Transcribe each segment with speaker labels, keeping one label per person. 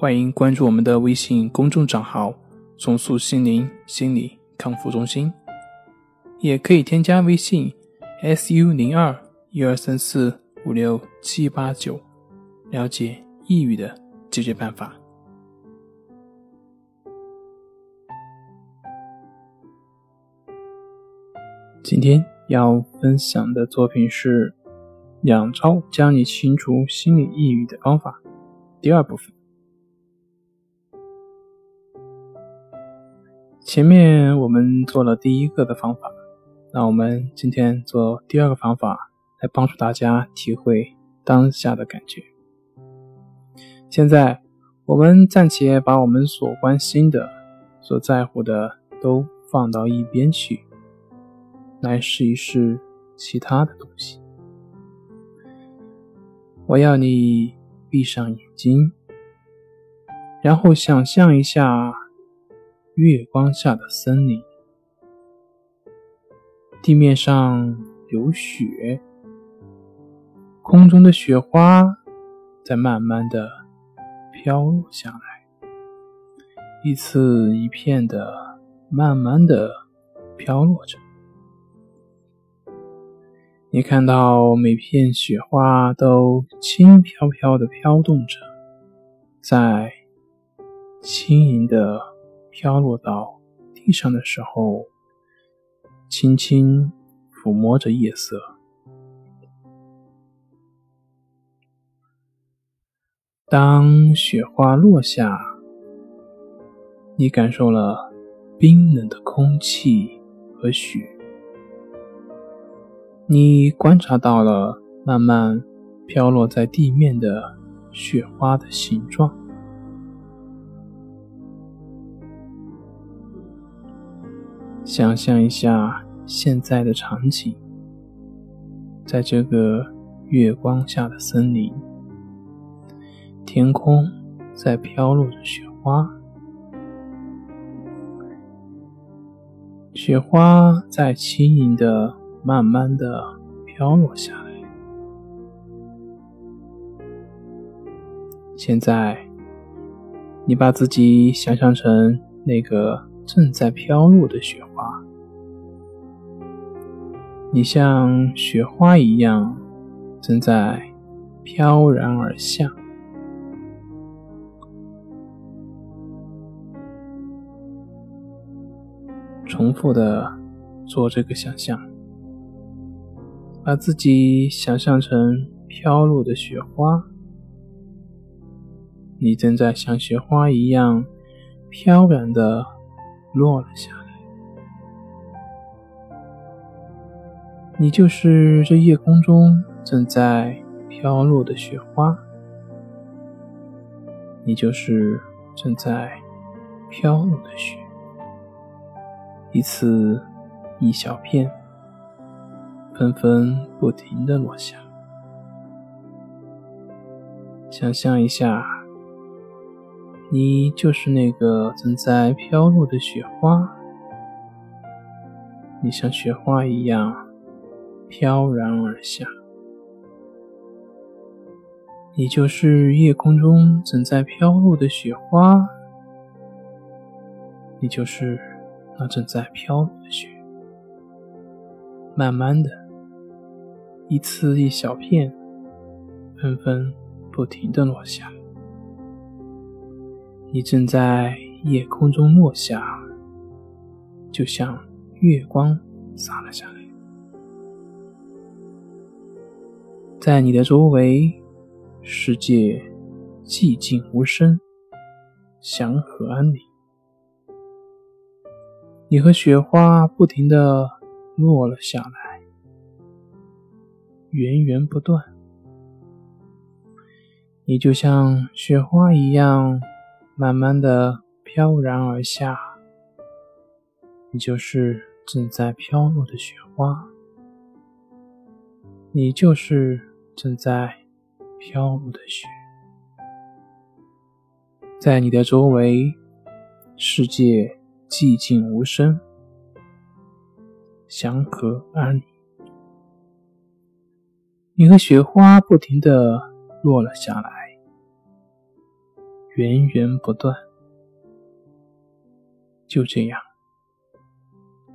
Speaker 1: 欢迎关注我们的微信公众账号“重塑心灵心理康复中心”，也可以添加微信 “su 零二一二三四五六七八九”，了解抑郁的解决办法。今天要分享的作品是《两招教你清除心理抑郁的方法》第二部分。前面我们做了第一个的方法，那我们今天做第二个方法，来帮助大家体会当下的感觉。现在我们暂且把我们所关心的、所在乎的都放到一边去，来试一试其他的东西。我要你闭上眼睛，然后想象一下。月光下的森林，地面上有雪，空中的雪花在慢慢的飘落下来，一次一片的慢慢的飘落着。你看到每片雪花都轻飘飘的飘动着，在轻盈的。飘落到地上的时候，轻轻抚摸着夜色。当雪花落下，你感受了冰冷的空气和雪，你观察到了慢慢飘落在地面的雪花的形状。想象一下现在的场景，在这个月光下的森林，天空在飘落着雪花，雪花在轻盈的、慢慢的飘落下来。现在，你把自己想象成那个。正在飘落的雪花，你像雪花一样，正在飘然而下。重复的做这个想象，把自己想象成飘落的雪花，你正在像雪花一样飘然的。落了下来，你就是这夜空中正在飘落的雪花，你就是正在飘落的雪，一次一小片，纷纷不停的落下。想象一下。你就是那个正在飘落的雪花，你像雪花一样飘然而下。你就是夜空中正在飘落的雪花，你就是那正在飘落的雪，慢慢的，一次一小片，纷纷不停的落下。你正在夜空中落下，就像月光洒了下来。在你的周围，世界寂静无声，祥和安宁。你和雪花不停的落了下来，源源不断。你就像雪花一样。慢慢的飘然而下，你就是正在飘落的雪花，你就是正在飘落的雪，在你的周围，世界寂静无声，祥和安宁。你和雪花不停的落了下来，源源不断。就这样，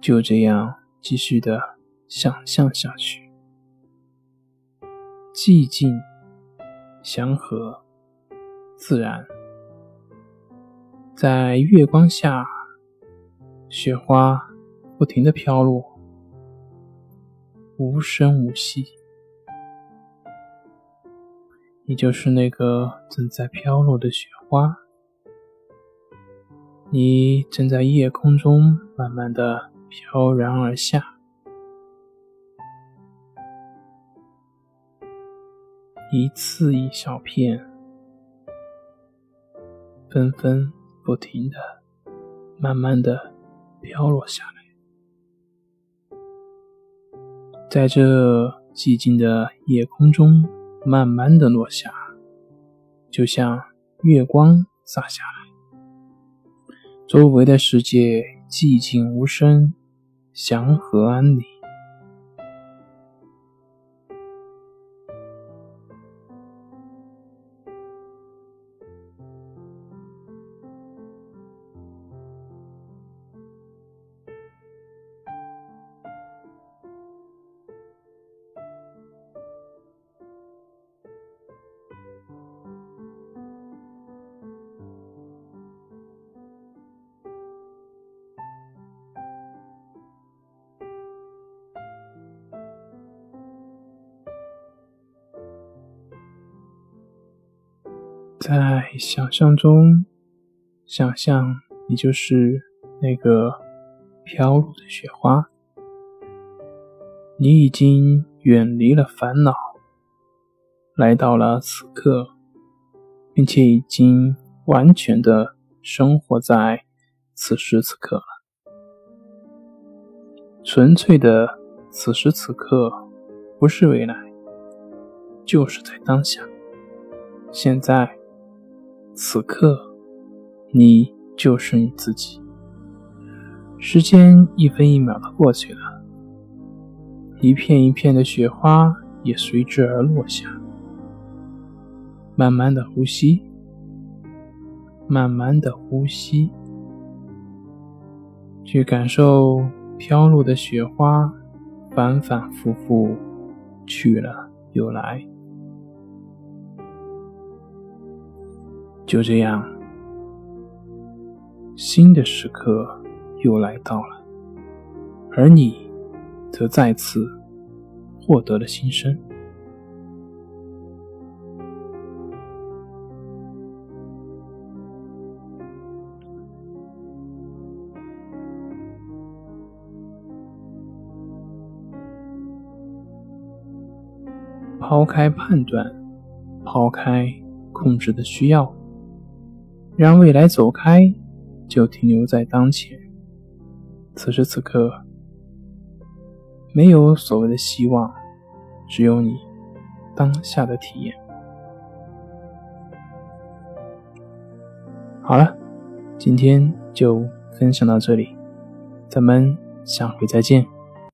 Speaker 1: 就这样继续的想象下去。寂静、祥和、自然，在月光下，雪花不停的飘落，无声无息。你就是那个正在飘落的雪花。你正在夜空中慢慢的飘然而下，一次一小片，纷纷不停的，慢慢的飘落下来，在这寂静的夜空中慢慢的落下，就像月光洒下来。周围的世界寂静无声，祥和安宁。在想象中，想象你就是那个飘落的雪花，你已经远离了烦恼，来到了此刻，并且已经完全的生活在此时此刻了。纯粹的此时此刻，不是未来，就是在当下，现在。此刻，你就是你自己。时间一分一秒的过去了，一片一片的雪花也随之而落下。慢慢的呼吸，慢慢的呼吸，去感受飘落的雪花反反复复，去了又来。就这样，新的时刻又来到了，而你则再次获得了新生。抛开判断，抛开控制的需要。让未来走开，就停留在当前。此时此刻，没有所谓的希望，只有你当下的体验。好了，今天就分享到这里，咱们下回再见。